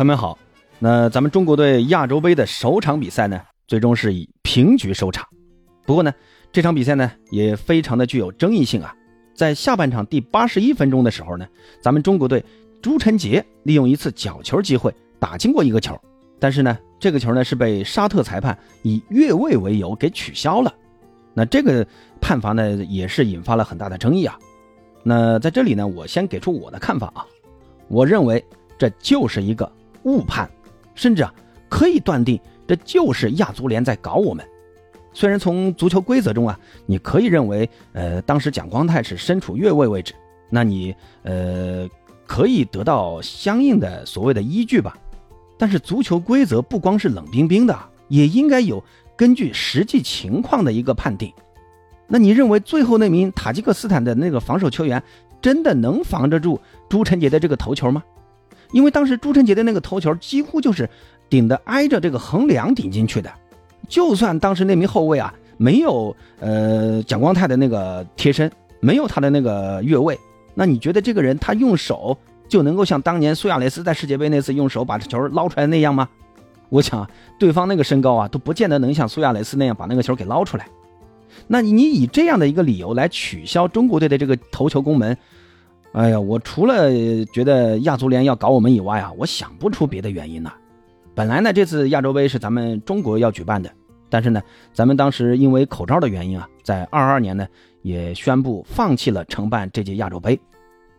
朋友们好，那咱们中国队亚洲杯的首场比赛呢，最终是以平局收场。不过呢，这场比赛呢也非常的具有争议性啊。在下半场第八十一分钟的时候呢，咱们中国队朱晨杰利用一次角球机会打进过一个球，但是呢，这个球呢是被沙特裁判以越位为由给取消了。那这个判罚呢也是引发了很大的争议啊。那在这里呢，我先给出我的看法啊，我认为这就是一个误判，甚至啊可以断定这就是亚足联在搞我们。虽然从足球规则中啊，你可以认为，呃，当时蒋光太是身处越位位置，那你呃可以得到相应的所谓的依据吧。但是足球规则不光是冷冰冰的，也应该有根据实际情况的一个判定。那你认为最后那名塔吉克斯坦的那个防守球员真的能防得住朱晨杰的这个头球吗？因为当时朱晨杰的那个头球几乎就是顶的挨着这个横梁顶进去的。就算当时那名后卫啊没有呃蒋光太的那个贴身，没有他的那个越位，那你觉得这个人他用手就能够像当年苏亚雷斯在世界杯那次用手把这球捞出来那样吗？我想对方那个身高啊都不见得能像苏亚雷斯那样把那个球给捞出来。那你以这样的一个理由来取消中国队的这个头球攻门，哎呀，我除了觉得亚足联要搞我们以外啊，我想不出别的原因了。本来呢，这次亚洲杯是咱们中国要举办的，但是呢，咱们当时因为口罩的原因啊，在二二年呢也宣布放弃了承办这届亚洲杯。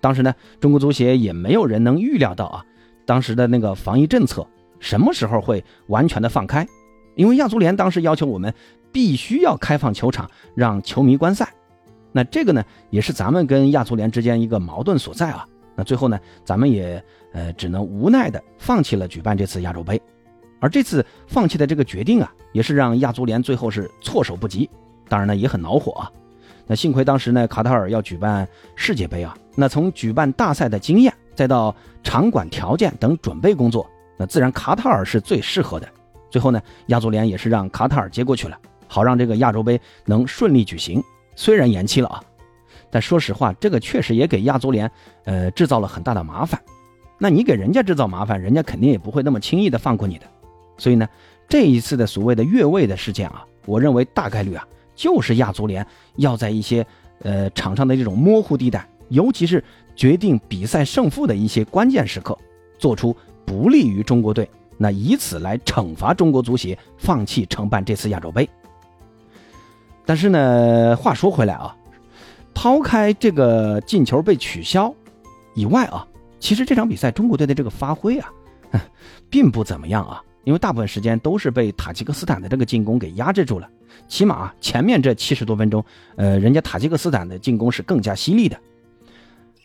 当时呢，中国足协也没有人能预料到啊，当时的那个防疫政策什么时候会完全的放开，因为亚足联当时要求我们必须要开放球场让球迷观赛，那这个呢也是咱们跟亚足联之间一个矛盾所在啊。那最后呢，咱们也呃只能无奈的放弃了举办这次亚洲杯。而这次放弃的这个决定啊，也是让亚足联最后是措手不及，当然呢也很恼火啊。那幸亏当时呢卡塔尔要举办世界杯啊，那从举办大赛的经验，再到场馆条件等准备工作，那自然卡塔尔是最适合的。最后呢，亚足联也是让卡塔尔接过去了，好让这个亚洲杯能顺利举行。虽然延期了啊，但说实话，这个确实也给亚足联呃制造了很大的麻烦。那你给人家制造麻烦，人家肯定也不会那么轻易的放过你的。所以呢，这一次的所谓的越位的事件啊，我认为大概率啊，就是亚足联要在一些呃场上的这种模糊地带，尤其是决定比赛胜负的一些关键时刻，做出不利于中国队，那以此来惩罚中国足协放弃承办这次亚洲杯。但是呢，话说回来啊，抛开这个进球被取消以外啊，其实这场比赛中国队的这个发挥啊，并不怎么样啊。因为大部分时间都是被塔吉克斯坦的这个进攻给压制住了，起码前面这七十多分钟，呃，人家塔吉克斯坦的进攻是更加犀利的。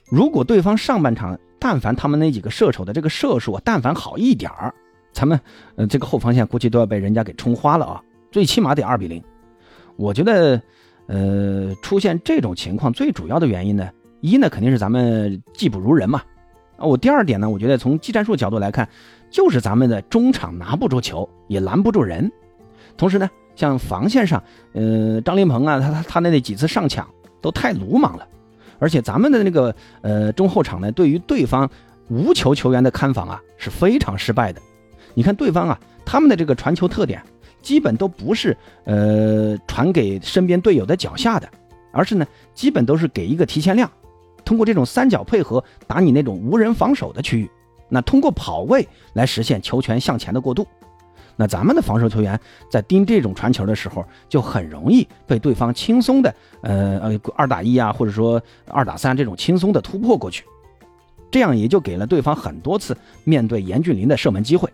如果对方上半场但凡他们那几个射手的这个射术啊但凡好一点儿，咱们呃这个后防线估计都要被人家给冲花了啊，最起码得二比零。我觉得，呃，出现这种情况最主要的原因呢，一呢肯定是咱们技不如人嘛。啊，我第二点呢，我觉得从技战术角度来看。就是咱们的中场拿不住球，也拦不住人，同时呢，像防线上，呃，张琳芃啊，他他他那那几次上抢都太鲁莽了，而且咱们的那个呃中后场呢，对于对方无球球员的看防啊是非常失败的。你看对方啊，他们的这个传球特点，基本都不是呃传给身边队友的脚下的，而是呢，基本都是给一个提前量，通过这种三角配合打你那种无人防守的区域。那通过跑位来实现球权向前的过渡，那咱们的防守球员在盯这种传球的时候，就很容易被对方轻松的呃呃二打一啊，或者说二打三这种轻松的突破过去，这样也就给了对方很多次面对严俊林的射门机会。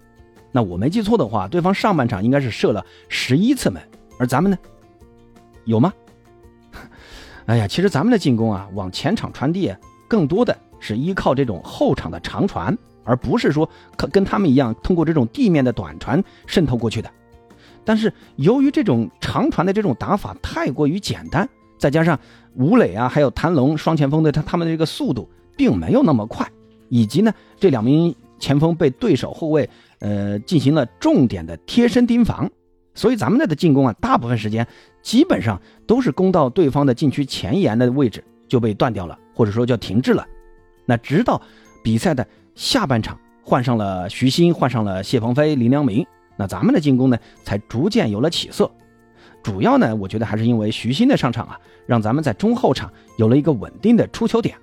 那我没记错的话，对方上半场应该是射了十一次门，而咱们呢，有吗？哎呀，其实咱们的进攻啊，往前场传递更多的是依靠这种后场的长传。而不是说跟跟他们一样通过这种地面的短传渗透过去的，但是由于这种长传的这种打法太过于简单，再加上吴磊啊还有谭龙双前锋的他他们的这个速度并没有那么快，以及呢这两名前锋被对手后卫呃进行了重点的贴身盯防，所以咱们的的进攻啊大部分时间基本上都是攻到对方的禁区前沿的位置就被断掉了，或者说叫停滞了，那直到比赛的。下半场换上了徐新，换上了谢鹏飞、林良铭，那咱们的进攻呢才逐渐有了起色。主要呢，我觉得还是因为徐新的上场啊，让咱们在中后场有了一个稳定的出球点，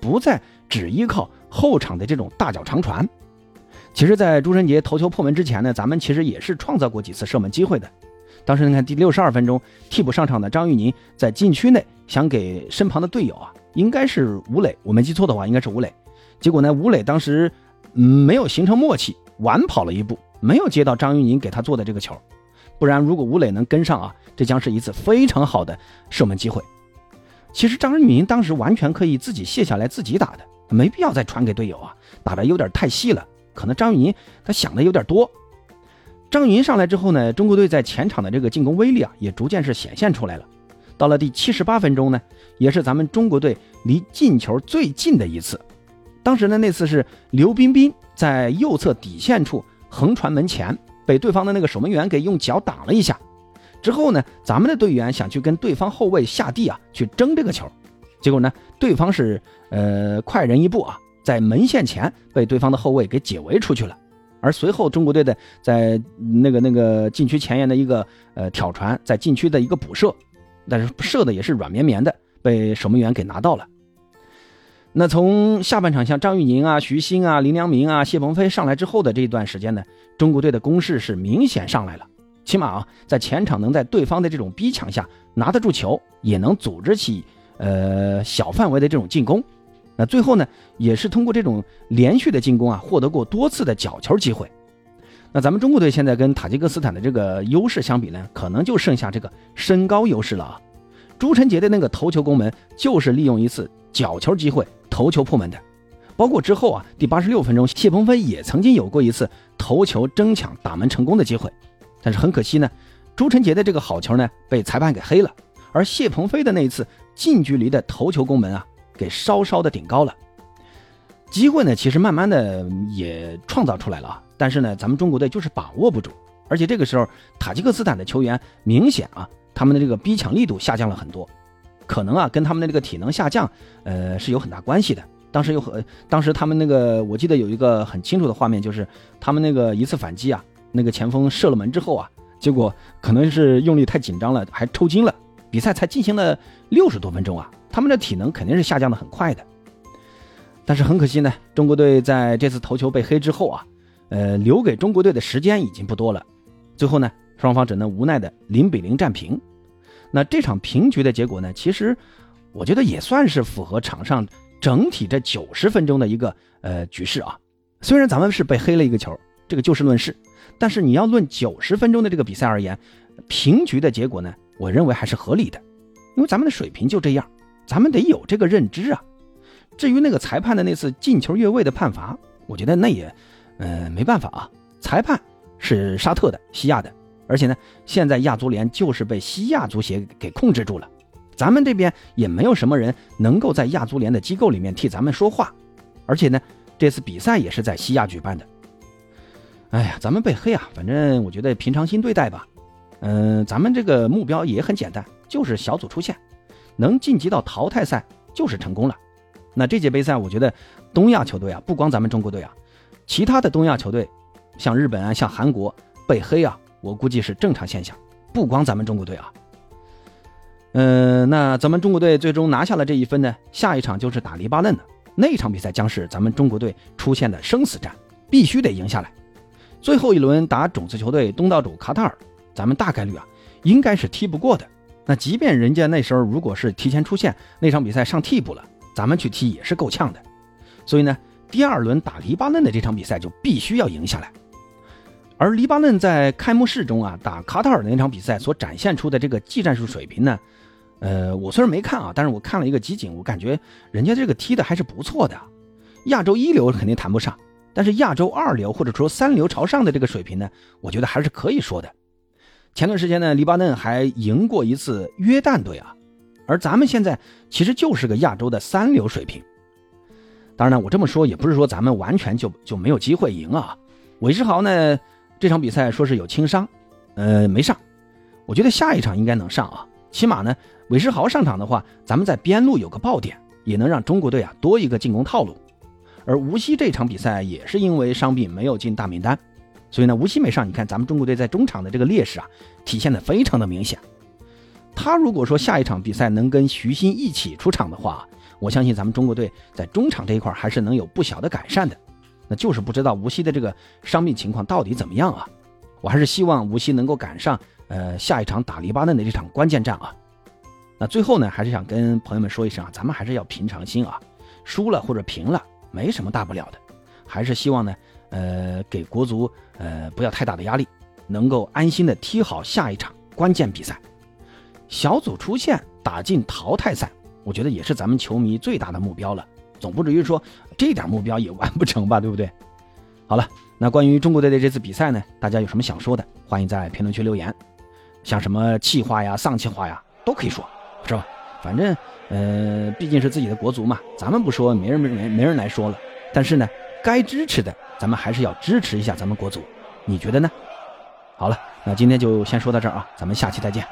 不再只依靠后场的这种大脚长传。其实，在朱晨杰头球破门之前呢，咱们其实也是创造过几次射门机会的。当时你看第六十二分钟，替补上场的张玉宁在禁区内想给身旁的队友啊，应该是吴磊，我没记错的话，应该是吴磊。结果呢，吴磊当时没有形成默契，晚跑了一步，没有接到张玉宁给他做的这个球。不然，如果吴磊能跟上啊，这将是一次非常好的射门机会。其实张玉宁当时完全可以自己卸下来自己打的，没必要再传给队友啊，打的有点太细了。可能张玉宁他想的有点多。张云上来之后呢，中国队在前场的这个进攻威力啊，也逐渐是显现出来了。到了第七十八分钟呢，也是咱们中国队离进球最近的一次。当时呢，那次是刘彬彬在右侧底线处横传门前，被对方的那个守门员给用脚挡了一下。之后呢，咱们的队员想去跟对方后卫下地啊，去争这个球，结果呢，对方是呃快人一步啊。在门线前被对方的后卫给解围出去了，而随后中国队的在那个那个禁区前沿的一个呃挑传，在禁区的一个补射，但是射的也是软绵绵的，被守门员给拿到了。那从下半场像张玉宁啊、徐新啊、林良铭啊、谢鹏飞上来之后的这一段时间呢，中国队的攻势是明显上来了，起码啊在前场能在对方的这种逼抢下拿得住球，也能组织起呃小范围的这种进攻。那最后呢，也是通过这种连续的进攻啊，获得过多次的角球机会。那咱们中国队现在跟塔吉克斯坦的这个优势相比呢，可能就剩下这个身高优势了啊。朱晨杰的那个头球攻门就是利用一次角球机会头球破门的，包括之后啊，第八十六分钟，谢鹏飞也曾经有过一次头球争抢打门成功的机会，但是很可惜呢，朱晨杰的这个好球呢被裁判给黑了，而谢鹏飞的那一次近距离的头球攻门啊。给稍稍的顶高了，机会呢，其实慢慢的也创造出来了啊，但是呢，咱们中国队就是把握不住，而且这个时候塔吉克斯坦的球员明显啊，他们的这个逼抢力度下降了很多，可能啊跟他们的这个体能下降，呃是有很大关系的。当时有很，当时他们那个我记得有一个很清楚的画面，就是他们那个一次反击啊，那个前锋射了门之后啊，结果可能是用力太紧张了，还抽筋了。比赛才进行了六十多分钟啊。他们的体能肯定是下降的很快的，但是很可惜呢，中国队在这次头球被黑之后啊，呃，留给中国队的时间已经不多了。最后呢，双方只能无奈的零比零战平。那这场平局的结果呢，其实我觉得也算是符合场上整体这九十分钟的一个呃局势啊。虽然咱们是被黑了一个球，这个就事论事，但是你要论九十分钟的这个比赛而言，平局的结果呢，我认为还是合理的，因为咱们的水平就这样。咱们得有这个认知啊。至于那个裁判的那次进球越位的判罚，我觉得那也，呃，没办法啊。裁判是沙特的、西亚的，而且呢，现在亚足联就是被西亚足协给控制住了。咱们这边也没有什么人能够在亚足联的机构里面替咱们说话。而且呢，这次比赛也是在西亚举办的。哎呀，咱们被黑啊，反正我觉得平常心对待吧。嗯，咱们这个目标也很简单，就是小组出线。能晋级到淘汰赛就是成功了。那这届杯赛，我觉得东亚球队啊，不光咱们中国队啊，其他的东亚球队，像日本啊，像韩国被黑啊，我估计是正常现象。不光咱们中国队啊。嗯，那咱们中国队最终拿下了这一分呢，下一场就是打黎巴嫩的那一场比赛，将是咱们中国队出现的生死战，必须得赢下来。最后一轮打种子球队东道主卡塔尔，咱们大概率啊，应该是踢不过的。那即便人家那时候如果是提前出线，那场比赛上替补了，咱们去踢也是够呛的。所以呢，第二轮打黎巴嫩的这场比赛就必须要赢下来。而黎巴嫩在开幕式中啊打卡塔尔的那场比赛所展现出的这个技战术水平呢，呃，我虽然没看啊，但是我看了一个集锦，我感觉人家这个踢的还是不错的。亚洲一流肯定谈不上，但是亚洲二流或者说三流朝上的这个水平呢，我觉得还是可以说的。前段时间呢，黎巴嫩还赢过一次约旦队啊，而咱们现在其实就是个亚洲的三流水平。当然呢，我这么说也不是说咱们完全就就没有机会赢啊。韦世豪呢，这场比赛说是有轻伤，呃，没上。我觉得下一场应该能上啊，起码呢，韦世豪上场的话，咱们在边路有个爆点，也能让中国队啊多一个进攻套路。而无锡这场比赛也是因为伤病没有进大名单，所以呢，无锡没上。你看咱们中国队在中场的这个劣势啊，体现的非常的明显。他如果说下一场比赛能跟徐新一起出场的话，我相信咱们中国队在中场这一块还是能有不小的改善的。那就是不知道无锡的这个伤病情况到底怎么样啊？我还是希望无锡能够赶上呃下一场打黎巴嫩的这场关键战啊。那最后呢，还是想跟朋友们说一声啊，咱们还是要平常心啊，输了或者平了没什么大不了的，还是希望呢，呃，给国足呃不要太大的压力，能够安心的踢好下一场关键比赛。小组出线打进淘汰赛，我觉得也是咱们球迷最大的目标了，总不至于说这点目标也完不成吧，对不对？好了，那关于中国队的这次比赛呢，大家有什么想说的，欢迎在评论区留言，像什么气话呀、丧气话呀，都可以说。是吧？反正，呃，毕竟是自己的国足嘛，咱们不说，没人没没没人来说了。但是呢，该支持的，咱们还是要支持一下咱们国足。你觉得呢？好了，那今天就先说到这儿啊，咱们下期再见。